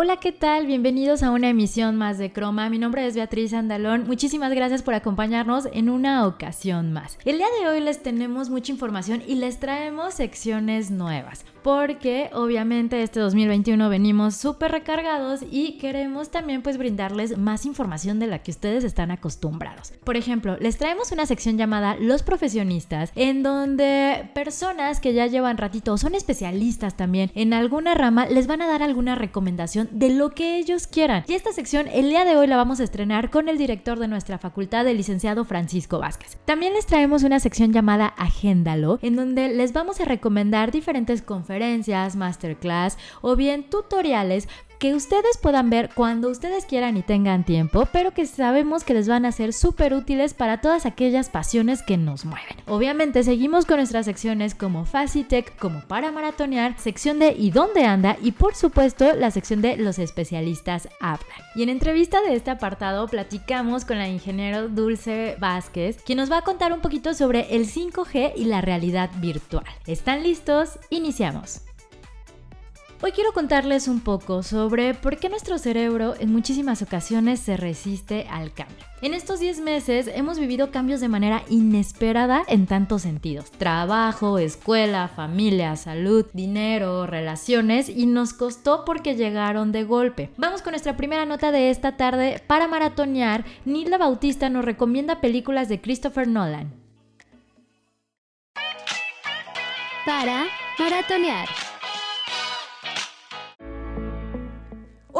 Hola, ¿qué tal? Bienvenidos a una emisión más de Croma. Mi nombre es Beatriz Andalón. Muchísimas gracias por acompañarnos en una ocasión más. El día de hoy les tenemos mucha información y les traemos secciones nuevas porque obviamente este 2021 venimos súper recargados y queremos también pues brindarles más información de la que ustedes están acostumbrados. Por ejemplo, les traemos una sección llamada Los profesionistas en donde personas que ya llevan ratito o son especialistas también en alguna rama les van a dar alguna recomendación de lo que ellos quieran. Y esta sección el día de hoy la vamos a estrenar con el director de nuestra facultad, el licenciado Francisco Vázquez. También les traemos una sección llamada Agéndalo en donde les vamos a recomendar diferentes conferencias masterclass o bien tutoriales que ustedes puedan ver cuando ustedes quieran y tengan tiempo, pero que sabemos que les van a ser súper útiles para todas aquellas pasiones que nos mueven. Obviamente seguimos con nuestras secciones como Facitech, como para maratonear, sección de ¿y dónde anda? y por supuesto la sección de los especialistas hablan. Y en entrevista de este apartado platicamos con la ingeniero Dulce Vázquez, quien nos va a contar un poquito sobre el 5G y la realidad virtual. ¿Están listos? Iniciamos. Hoy quiero contarles un poco sobre por qué nuestro cerebro en muchísimas ocasiones se resiste al cambio. En estos 10 meses hemos vivido cambios de manera inesperada en tantos sentidos. Trabajo, escuela, familia, salud, dinero, relaciones y nos costó porque llegaron de golpe. Vamos con nuestra primera nota de esta tarde. Para maratonear, Nilda Bautista nos recomienda películas de Christopher Nolan. Para maratonear.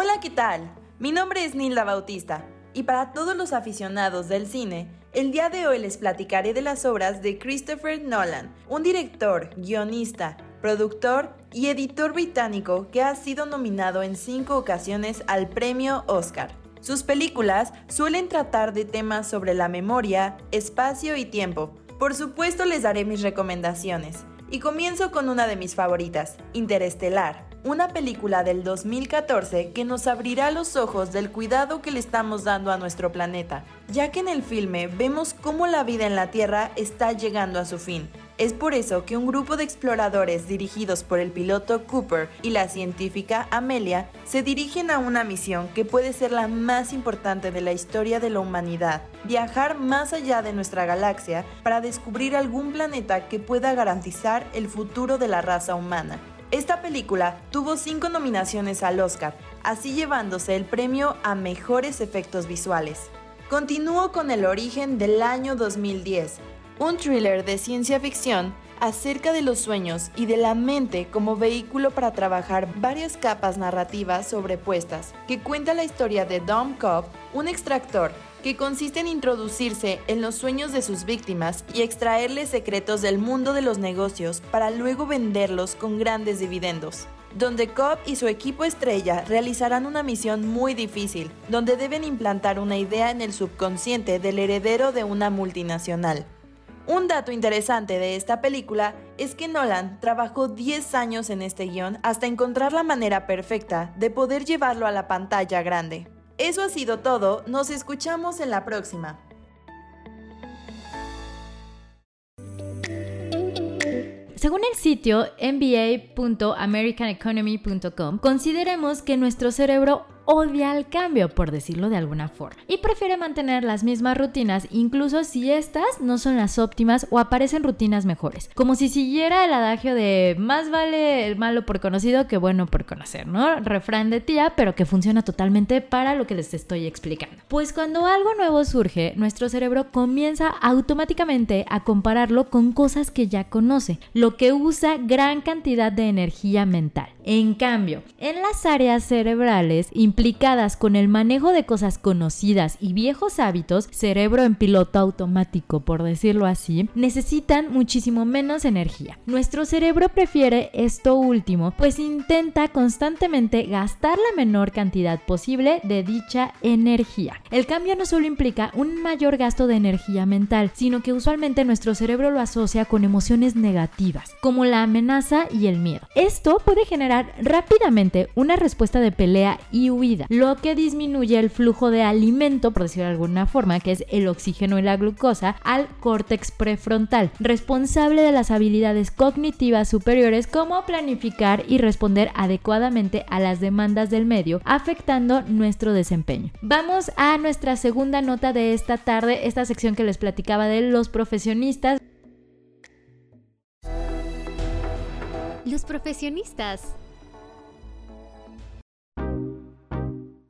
Hola, ¿qué tal? Mi nombre es Nilda Bautista y para todos los aficionados del cine, el día de hoy les platicaré de las obras de Christopher Nolan, un director, guionista, productor y editor británico que ha sido nominado en cinco ocasiones al premio Oscar. Sus películas suelen tratar de temas sobre la memoria, espacio y tiempo. Por supuesto les daré mis recomendaciones. Y comienzo con una de mis favoritas, Interestelar una película del 2014 que nos abrirá los ojos del cuidado que le estamos dando a nuestro planeta, ya que en el filme vemos cómo la vida en la Tierra está llegando a su fin. Es por eso que un grupo de exploradores dirigidos por el piloto Cooper y la científica Amelia se dirigen a una misión que puede ser la más importante de la historia de la humanidad, viajar más allá de nuestra galaxia para descubrir algún planeta que pueda garantizar el futuro de la raza humana. Esta película tuvo cinco nominaciones al Oscar, así llevándose el premio a mejores efectos visuales. Continúo con El origen del año 2010, un thriller de ciencia ficción acerca de los sueños y de la mente como vehículo para trabajar varias capas narrativas sobrepuestas, que cuenta la historia de Dom Cobb, un extractor que consiste en introducirse en los sueños de sus víctimas y extraerles secretos del mundo de los negocios para luego venderlos con grandes dividendos. Donde Cobb y su equipo estrella realizarán una misión muy difícil, donde deben implantar una idea en el subconsciente del heredero de una multinacional. Un dato interesante de esta película es que Nolan trabajó 10 años en este guion hasta encontrar la manera perfecta de poder llevarlo a la pantalla grande. Eso ha sido todo, nos escuchamos en la próxima. Según el sitio mba.americaneconomy.com, consideremos que nuestro cerebro odia el cambio, por decirlo de alguna forma, y prefiere mantener las mismas rutinas, incluso si estas no son las óptimas o aparecen rutinas mejores, como si siguiera el adagio de más vale el malo por conocido que bueno por conocer, ¿no? Refrán de tía, pero que funciona totalmente para lo que les estoy explicando. Pues cuando algo nuevo surge, nuestro cerebro comienza automáticamente a compararlo con cosas que ya conoce, lo que usa gran cantidad de energía mental. En cambio, en las áreas cerebrales implicadas con el manejo de cosas conocidas y viejos hábitos, cerebro en piloto automático por decirlo así, necesitan muchísimo menos energía. Nuestro cerebro prefiere esto último, pues intenta constantemente gastar la menor cantidad posible de dicha energía. El cambio no solo implica un mayor gasto de energía mental, sino que usualmente nuestro cerebro lo asocia con emociones negativas, como la amenaza y el miedo. Esto puede generar rápidamente una respuesta de pelea y huida, lo que disminuye el flujo de alimento, por decirlo de alguna forma, que es el oxígeno y la glucosa, al córtex prefrontal, responsable de las habilidades cognitivas superiores como planificar y responder adecuadamente a las demandas del medio, afectando nuestro desempeño. Vamos a nuestra segunda nota de esta tarde, esta sección que les platicaba de los profesionistas. Los profesionistas.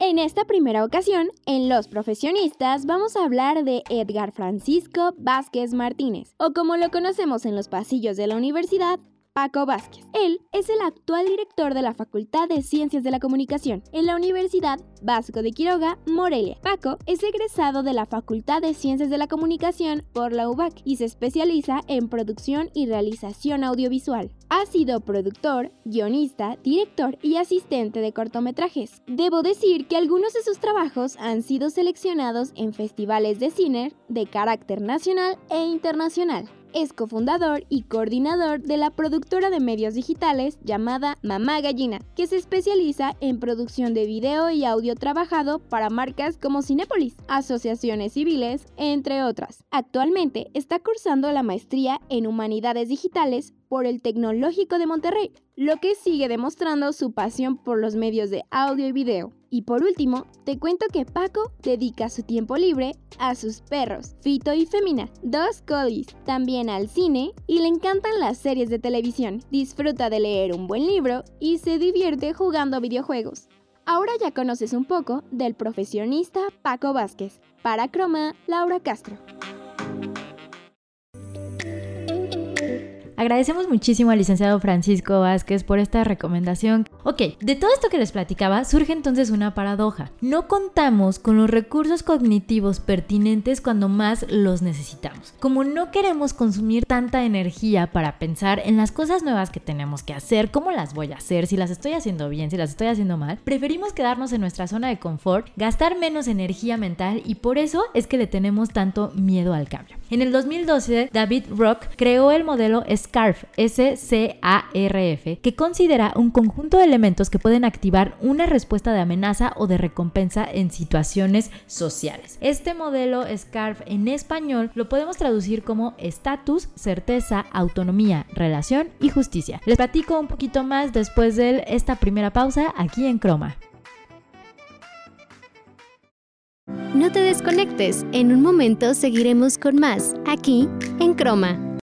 En esta primera ocasión, en Los Profesionistas, vamos a hablar de Edgar Francisco Vázquez Martínez, o como lo conocemos en los pasillos de la universidad, Paco Vázquez. Él es el actual director de la Facultad de Ciencias de la Comunicación en la Universidad Vasco de Quiroga, Morelia. Paco es egresado de la Facultad de Ciencias de la Comunicación por la UBAC y se especializa en producción y realización audiovisual. Ha sido productor, guionista, director y asistente de cortometrajes. Debo decir que algunos de sus trabajos han sido seleccionados en festivales de cine de carácter nacional e internacional. Es cofundador y coordinador de la productora de medios digitales llamada Mamá Gallina, que se especializa en producción de video y audio trabajado para marcas como Cinépolis, asociaciones civiles, entre otras. Actualmente está cursando la maestría en Humanidades Digitales por el Tecnológico de Monterrey, lo que sigue demostrando su pasión por los medios de audio y video. Y por último, te cuento que Paco dedica su tiempo libre a sus perros, Fito y Femina, dos collies, también al cine y le encantan las series de televisión. Disfruta de leer un buen libro y se divierte jugando videojuegos. Ahora ya conoces un poco del profesionista Paco Vázquez. Para Croma, Laura Castro. Agradecemos muchísimo al licenciado Francisco Vázquez por esta recomendación. Ok, de todo esto que les platicaba, surge entonces una paradoja. No contamos con los recursos cognitivos pertinentes cuando más los necesitamos. Como no queremos consumir tanta energía para pensar en las cosas nuevas que tenemos que hacer, cómo las voy a hacer, si las estoy haciendo bien, si las estoy haciendo mal, preferimos quedarnos en nuestra zona de confort, gastar menos energía mental y por eso es que le tenemos tanto miedo al cambio. En el 2012, David Rock creó el modelo SCARF, S-C-A-R-F, que considera un conjunto de elementos que pueden activar una respuesta de amenaza o de recompensa en situaciones sociales. Este modelo SCARF en español lo podemos traducir como estatus, certeza, autonomía, relación y justicia. Les platico un poquito más después de esta primera pausa aquí en Croma. No te desconectes, en un momento seguiremos con más, aquí en Croma.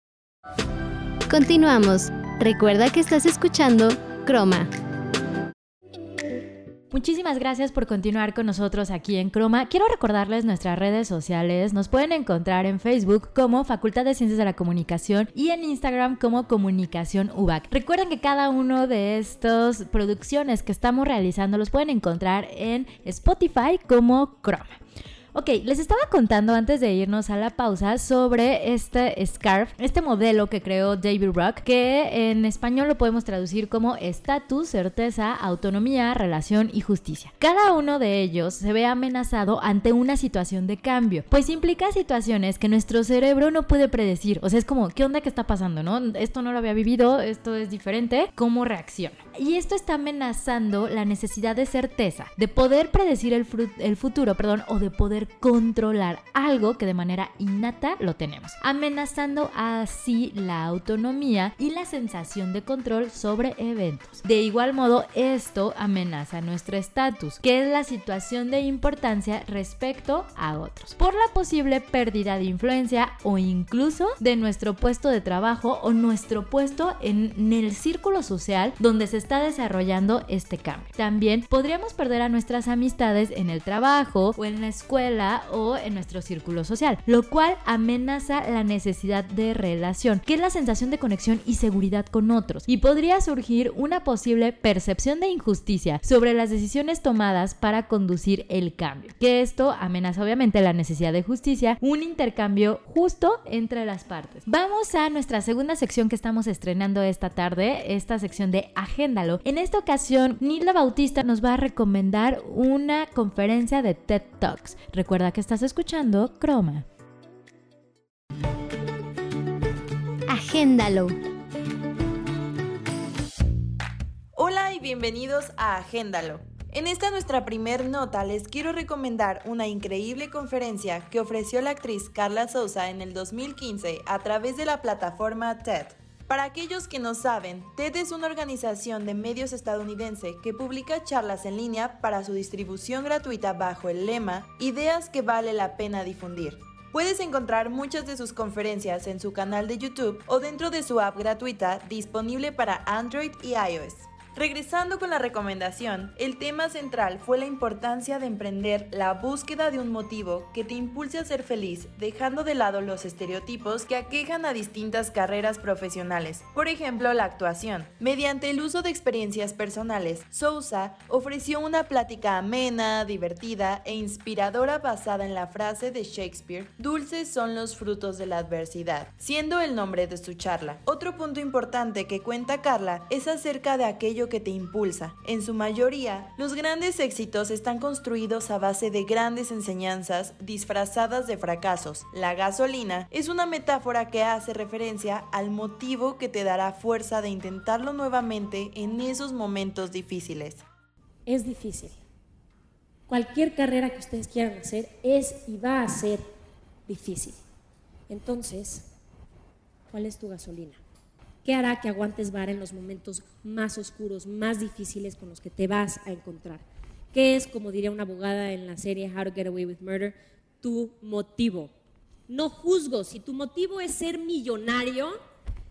Continuamos. Recuerda que estás escuchando Croma. Muchísimas gracias por continuar con nosotros aquí en Croma. Quiero recordarles nuestras redes sociales. Nos pueden encontrar en Facebook como Facultad de Ciencias de la Comunicación y en Instagram como Comunicación UBAC. Recuerden que cada uno de estas producciones que estamos realizando los pueden encontrar en Spotify como Croma. Ok, les estaba contando antes de irnos a la pausa sobre este scarf, este modelo que creó David Rock, que en español lo podemos traducir como estatus, certeza, autonomía, relación y justicia. Cada uno de ellos se ve amenazado ante una situación de cambio, pues implica situaciones que nuestro cerebro no puede predecir. O sea, es como, ¿qué onda que está pasando? ¿No? Esto no lo había vivido, esto es diferente, ¿cómo reacciona? Y esto está amenazando la necesidad de certeza, de poder predecir el, el futuro, perdón, o de poder controlar algo que de manera innata lo tenemos, amenazando así la autonomía y la sensación de control sobre eventos. De igual modo, esto amenaza nuestro estatus, que es la situación de importancia respecto a otros, por la posible pérdida de influencia o incluso de nuestro puesto de trabajo o nuestro puesto en el círculo social donde se está desarrollando este cambio. También podríamos perder a nuestras amistades en el trabajo o en la escuela o en nuestro círculo social, lo cual amenaza la necesidad de relación, que es la sensación de conexión y seguridad con otros, y podría surgir una posible percepción de injusticia sobre las decisiones tomadas para conducir el cambio, que esto amenaza obviamente la necesidad de justicia, un intercambio justo entre las partes. Vamos a nuestra segunda sección que estamos estrenando esta tarde, esta sección de Agéndalo. En esta ocasión, Nilda Bautista nos va a recomendar una conferencia de TED Talks. Recuerda que estás escuchando Croma. Agéndalo. Hola y bienvenidos a Agéndalo. En esta nuestra primer nota les quiero recomendar una increíble conferencia que ofreció la actriz Carla Souza en el 2015 a través de la plataforma TED. Para aquellos que no saben, TED es una organización de medios estadounidense que publica charlas en línea para su distribución gratuita bajo el lema Ideas que vale la pena difundir. Puedes encontrar muchas de sus conferencias en su canal de YouTube o dentro de su app gratuita disponible para Android y iOS. Regresando con la recomendación, el tema central fue la importancia de emprender la búsqueda de un motivo que te impulse a ser feliz, dejando de lado los estereotipos que aquejan a distintas carreras profesionales. Por ejemplo, la actuación. Mediante el uso de experiencias personales, Sousa ofreció una plática amena, divertida e inspiradora basada en la frase de Shakespeare, dulces son los frutos de la adversidad, siendo el nombre de su charla. Otro punto importante que cuenta Carla es acerca de aquello que te impulsa. En su mayoría, los grandes éxitos están construidos a base de grandes enseñanzas disfrazadas de fracasos. La gasolina es una metáfora que hace referencia al motivo que te dará fuerza de intentarlo nuevamente en esos momentos difíciles. Es difícil. Cualquier carrera que ustedes quieran hacer es y va a ser difícil. Entonces, ¿cuál es tu gasolina? ¿Qué hará que aguantes vara en los momentos más oscuros, más difíciles con los que te vas a encontrar? ¿Qué es, como diría una abogada en la serie How to Get Away with Murder, tu motivo? No juzgo, si tu motivo es ser millonario,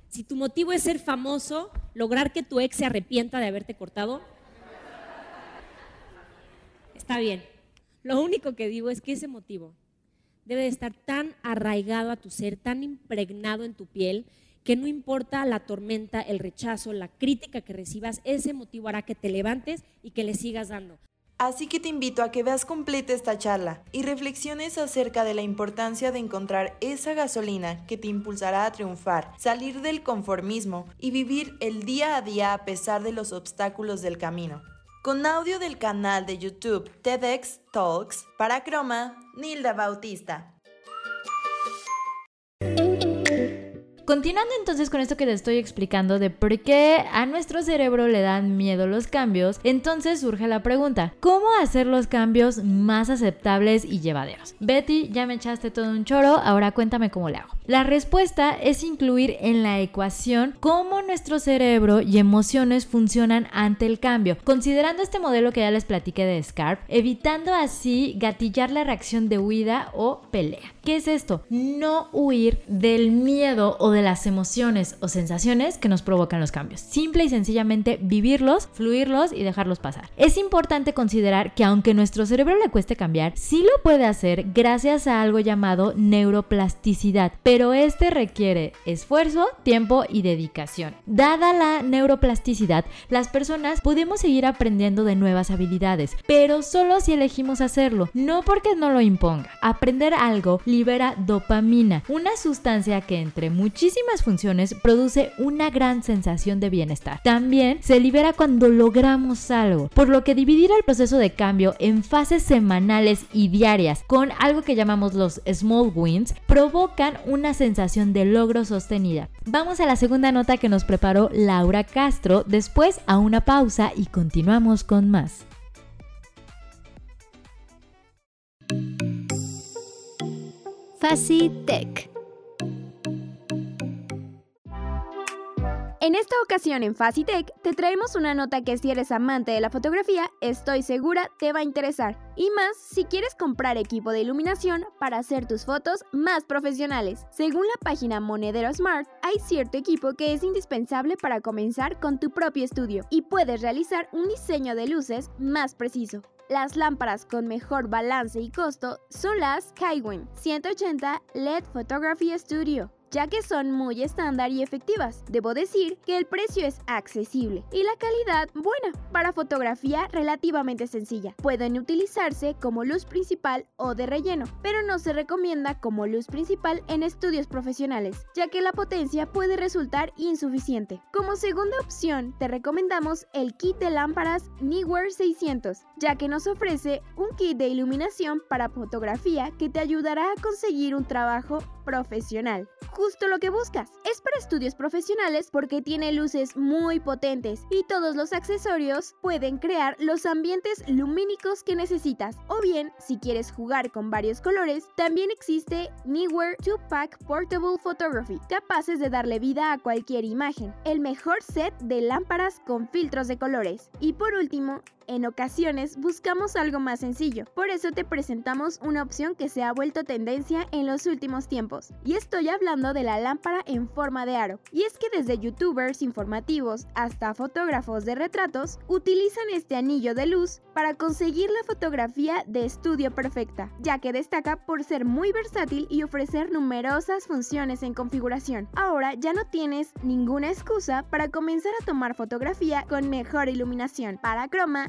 si tu motivo es ser famoso, lograr que tu ex se arrepienta de haberte cortado, está bien. Lo único que digo es que ese motivo debe de estar tan arraigado a tu ser, tan impregnado en tu piel, que no importa la tormenta, el rechazo, la crítica que recibas, ese motivo hará que te levantes y que le sigas dando. Así que te invito a que veas completa esta charla y reflexiones acerca de la importancia de encontrar esa gasolina que te impulsará a triunfar, salir del conformismo y vivir el día a día a pesar de los obstáculos del camino. Con audio del canal de YouTube TEDx Talks, para Croma, Nilda Bautista. Continuando entonces con esto que te estoy explicando de por qué a nuestro cerebro le dan miedo los cambios, entonces surge la pregunta, ¿cómo hacer los cambios más aceptables y llevaderos? Betty, ya me echaste todo un choro, ahora cuéntame cómo le hago. La respuesta es incluir en la ecuación cómo nuestro cerebro y emociones funcionan ante el cambio, considerando este modelo que ya les platiqué de SCARF, evitando así gatillar la reacción de huida o pelea. ¿Qué es esto? No huir del miedo o de las emociones o sensaciones que nos provocan los cambios. Simple y sencillamente vivirlos, fluirlos y dejarlos pasar. Es importante considerar que aunque nuestro cerebro le cueste cambiar, sí lo puede hacer gracias a algo llamado neuroplasticidad, pero este requiere esfuerzo, tiempo y dedicación. Dada la neuroplasticidad, las personas podemos seguir aprendiendo de nuevas habilidades, pero solo si elegimos hacerlo, no porque no lo imponga. Aprender algo libera dopamina, una sustancia que entre muchos muchísimas funciones produce una gran sensación de bienestar. También se libera cuando logramos algo, por lo que dividir el proceso de cambio en fases semanales y diarias con algo que llamamos los small wins provocan una sensación de logro sostenida. Vamos a la segunda nota que nos preparó Laura Castro, después a una pausa y continuamos con más. Facitech En esta ocasión en Facitech te traemos una nota que si eres amante de la fotografía, estoy segura te va a interesar. Y más si quieres comprar equipo de iluminación para hacer tus fotos más profesionales. Según la página Monedero Smart, hay cierto equipo que es indispensable para comenzar con tu propio estudio y puedes realizar un diseño de luces más preciso. Las lámparas con mejor balance y costo son las Kaiwen 180 LED Photography Studio ya que son muy estándar y efectivas. Debo decir que el precio es accesible y la calidad buena para fotografía relativamente sencilla. Pueden utilizarse como luz principal o de relleno, pero no se recomienda como luz principal en estudios profesionales, ya que la potencia puede resultar insuficiente. Como segunda opción, te recomendamos el kit de lámparas Neewer 600, ya que nos ofrece un kit de iluminación para fotografía que te ayudará a conseguir un trabajo profesional justo lo que buscas. Es para estudios profesionales porque tiene luces muy potentes y todos los accesorios pueden crear los ambientes lumínicos que necesitas. O bien, si quieres jugar con varios colores, también existe Neewer 2-Pack Portable Photography, capaces de darle vida a cualquier imagen. El mejor set de lámparas con filtros de colores. Y por último, en ocasiones buscamos algo más sencillo, por eso te presentamos una opción que se ha vuelto tendencia en los últimos tiempos. Y estoy hablando de la lámpara en forma de aro. Y es que desde youtubers informativos hasta fotógrafos de retratos utilizan este anillo de luz para conseguir la fotografía de estudio perfecta, ya que destaca por ser muy versátil y ofrecer numerosas funciones en configuración. Ahora ya no tienes ninguna excusa para comenzar a tomar fotografía con mejor iluminación. Para Croma,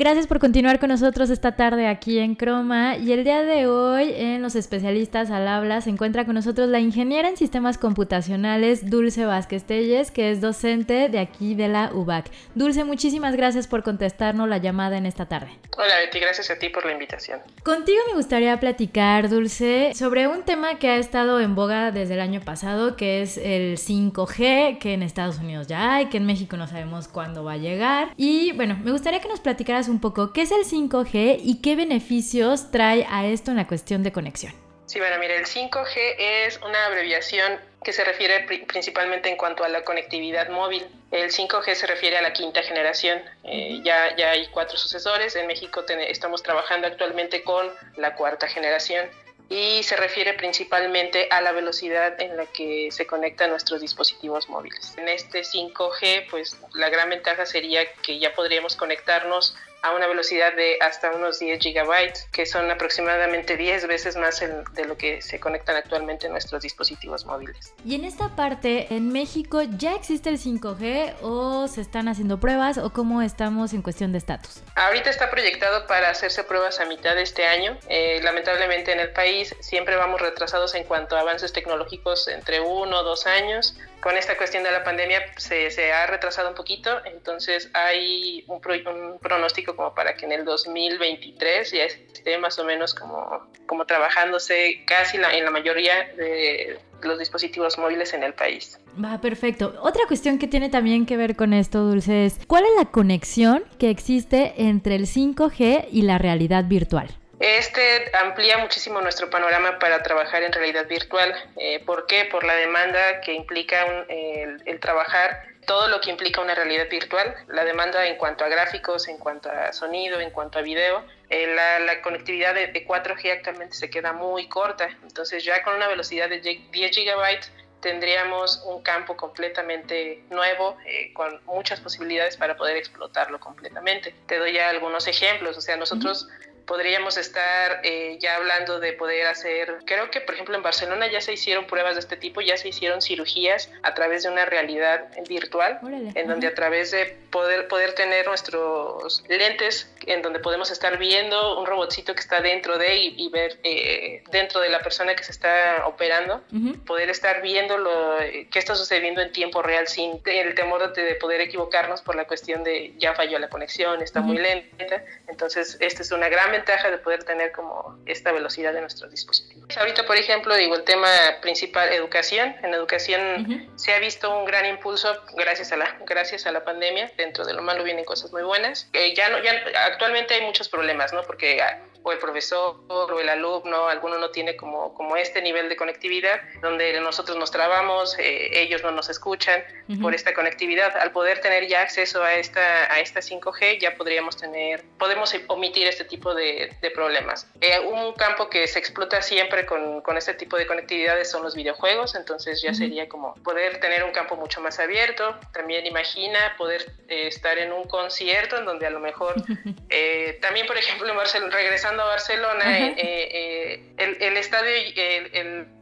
Gracias por continuar con nosotros esta tarde aquí en Croma y el día de hoy en Los Especialistas al Habla se encuentra con nosotros la ingeniera en sistemas computacionales Dulce Vázquez Telles, que es docente de aquí de la UBAC. Dulce, muchísimas gracias por contestarnos la llamada en esta tarde. Hola Betty, gracias a ti por la invitación. Contigo me gustaría platicar, Dulce, sobre un tema que ha estado en boga desde el año pasado, que es el 5G, que en Estados Unidos ya hay, que en México no sabemos cuándo va a llegar. Y bueno, me gustaría que nos platicaras un poco qué es el 5G y qué beneficios trae a esto en la cuestión de conexión. Sí, bueno, mire, el 5G es una abreviación que se refiere principalmente en cuanto a la conectividad móvil. El 5G se refiere a la quinta generación. Eh, ya, ya hay cuatro sucesores. En México estamos trabajando actualmente con la cuarta generación y se refiere principalmente a la velocidad en la que se conectan nuestros dispositivos móviles. En este 5G, pues la gran ventaja sería que ya podríamos conectarnos a una velocidad de hasta unos 10 gigabytes, que son aproximadamente 10 veces más de lo que se conectan actualmente nuestros dispositivos móviles. Y en esta parte, ¿en México ya existe el 5G o se están haciendo pruebas o cómo estamos en cuestión de estatus? Ahorita está proyectado para hacerse pruebas a mitad de este año. Eh, lamentablemente en el país siempre vamos retrasados en cuanto a avances tecnológicos entre uno o dos años con esta cuestión de la pandemia se, se, ha retrasado un poquito, entonces hay un, un, pronóstico como para que en el 2023 ya esté más o menos como, como trabajándose casi en la mayoría de los dispositivos móviles en el país. Va, perfecto. Otra cuestión que tiene también que ver con esto, Dulce, es ¿cuál es la conexión que existe entre el 5G y la realidad virtual? Este amplía muchísimo nuestro panorama para trabajar en realidad virtual. Eh, ¿Por qué? Por la demanda que implica el, trabajar todo lo que implica una realidad virtual, la demanda en cuanto a gráficos, en cuanto a sonido, en cuanto a video. Eh, la, conectividad de, 4G actualmente se queda muy corta, entonces ya con una velocidad de 10 gigabytes tendríamos un campo completamente nuevo, eh, con muchas posibilidades para poder explotarlo completamente. Te doy ya algunos ejemplos, o sea, nosotros podríamos estar eh, ya hablando de poder hacer, creo que por ejemplo en Barcelona ya se hicieron pruebas de este tipo, ya se hicieron cirugías a través de una realidad virtual, en donde a través de poder, poder tener nuestros lentes, en donde podemos estar viendo un robotcito que está dentro de y, ver eh, dentro de la persona que se está operando, poder estar viendo lo que está sucediendo en tiempo real sin el temor de poder equivocarnos por la cuestión de ya falló la conexión, está muy lenta. Entonces, esta es una gran ventaja de poder tener como esta velocidad de nuestros dispositivos. Ahorita, por ejemplo, digo, el tema principal, educación. En educación se ha visto un gran impulso gracias a la, gracias a la pandemia. Dentro de lo malo vienen cosas muy buenas. Eh, ya no, ya, actualmente hay muchos problemas, ¿no? Porque o el profesor o el alumno, alguno no tiene como, como este nivel de conectividad, donde nosotros nos trabamos, eh, ellos no nos escuchan por esta conectividad. Al poder tener ya acceso a esta, a esta 5G, ya podríamos tener, podemos omitir este tipo de, de problemas. Eh, un campo que se explota siempre con, con, este tipo de conectividades son los videojuegos, entonces ya sería como poder tener un campo mucho más abierto. También imagina poder eh, estar en un concierto en donde a lo mejor, también por ejemplo en Barcelona, regresando a Barcelona, el, el, estadio, el,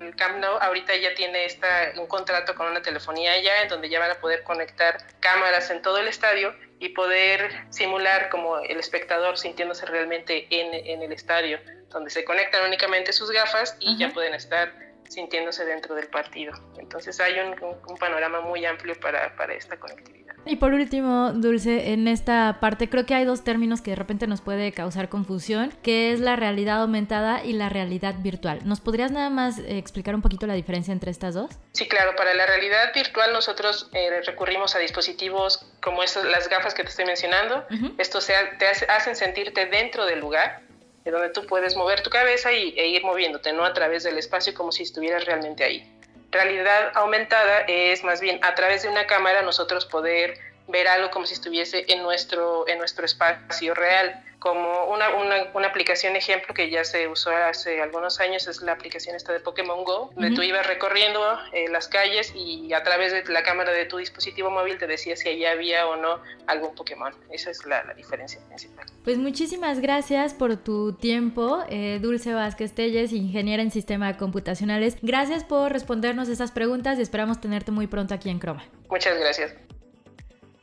el, Camp Nou ahorita ya tiene esta, un contrato con una telefonía allá en donde ya van a poder conectar cámaras en todo el estadio y poder simular como el espectador sintiéndose realmente en, en el estadio, donde se conectan únicamente sus gafas y ya pueden estar sintiéndose dentro del partido. Entonces hay un, un panorama muy amplio para, para esta conectividad. Y por último, Dulce, en esta parte creo que hay dos términos que de repente nos puede causar confusión, que es la realidad aumentada y la realidad virtual. ¿Nos podrías nada más eh, explicar un poquito la diferencia entre estas dos? Sí, claro. Para la realidad virtual nosotros eh, recurrimos a dispositivos como esas, las gafas que te estoy mencionando. Estos te hacen sentirte dentro del lugar donde tú puedes mover tu cabeza y, e ir moviéndote, no a través del espacio como si estuvieras realmente ahí. Realidad aumentada es más bien a través de una cámara nosotros poder ver algo como si estuviese en nuestro, en nuestro espacio real como una, una, una, aplicación ejemplo que ya se usó hace algunos años es la aplicación esta de Pokémon Go, donde tú ibas recorriendo eh, las calles y a través de la cámara de tu dispositivo móvil te decía si allá había o no algún Pokémon. Esa es la, la diferencia principal. Pues muchísimas gracias por tu tiempo, eh, Dulce Vázquez Telles, ingeniera en sistemas computacionales. Gracias por respondernos esas preguntas y esperamos tenerte muy pronto aquí en Croma. Muchas gracias.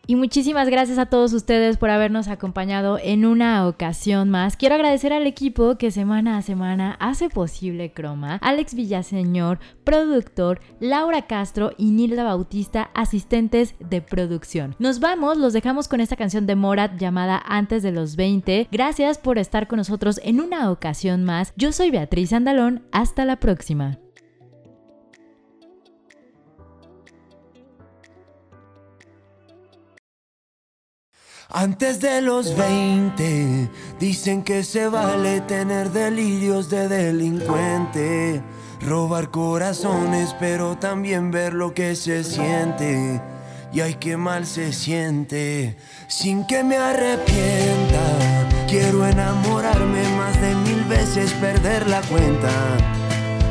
Y muchísimas gracias a todos ustedes por habernos acompañado en una ocasión más. Quiero agradecer al equipo que semana a semana hace posible Croma. Alex Villaseñor, productor, Laura Castro y Nilda Bautista, asistentes de producción. Nos vamos, los dejamos con esta canción de Morat llamada Antes de los 20. Gracias por estar con nosotros en una ocasión más. Yo soy Beatriz Andalón. Hasta la próxima. Antes de los 20, dicen que se vale tener delirios de delincuente, robar corazones, pero también ver lo que se siente. Y ay, qué mal se siente, sin que me arrepienta. Quiero enamorarme más de mil veces, perder la cuenta.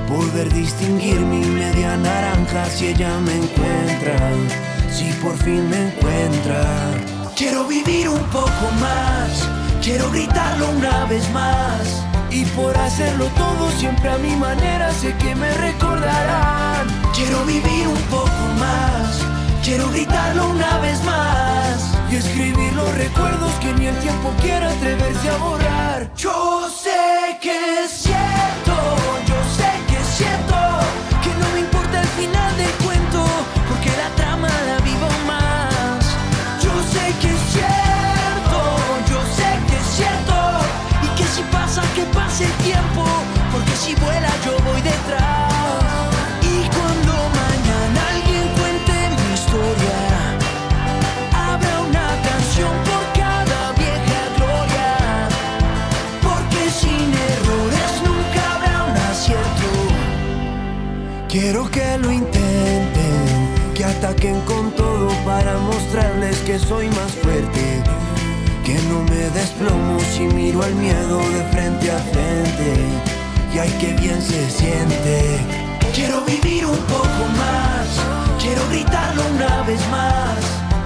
Poder distinguir mi media naranja si ella me encuentra, si por fin me encuentra. Quiero vivir un poco más, quiero gritarlo una vez más. Y por hacerlo todo siempre a mi manera sé que me recordarán. Quiero vivir un poco más, quiero gritarlo una vez más. Y escribir los recuerdos que ni el tiempo quiera atreverse a borrar. Yo sé que es cierto, que soy más fuerte. Que no me desplomo si miro al miedo de frente a frente. Y ay, que bien se siente. Quiero vivir un poco más, quiero gritarlo una vez más.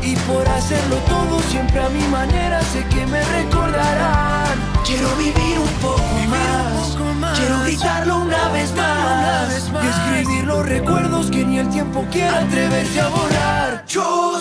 Y por hacerlo todo siempre a mi manera sé que me recordarán. Quiero vivir un poco más, quiero gritarlo una vez más. Y escribir los recuerdos que ni el tiempo quiera atreverse a borrar. Yo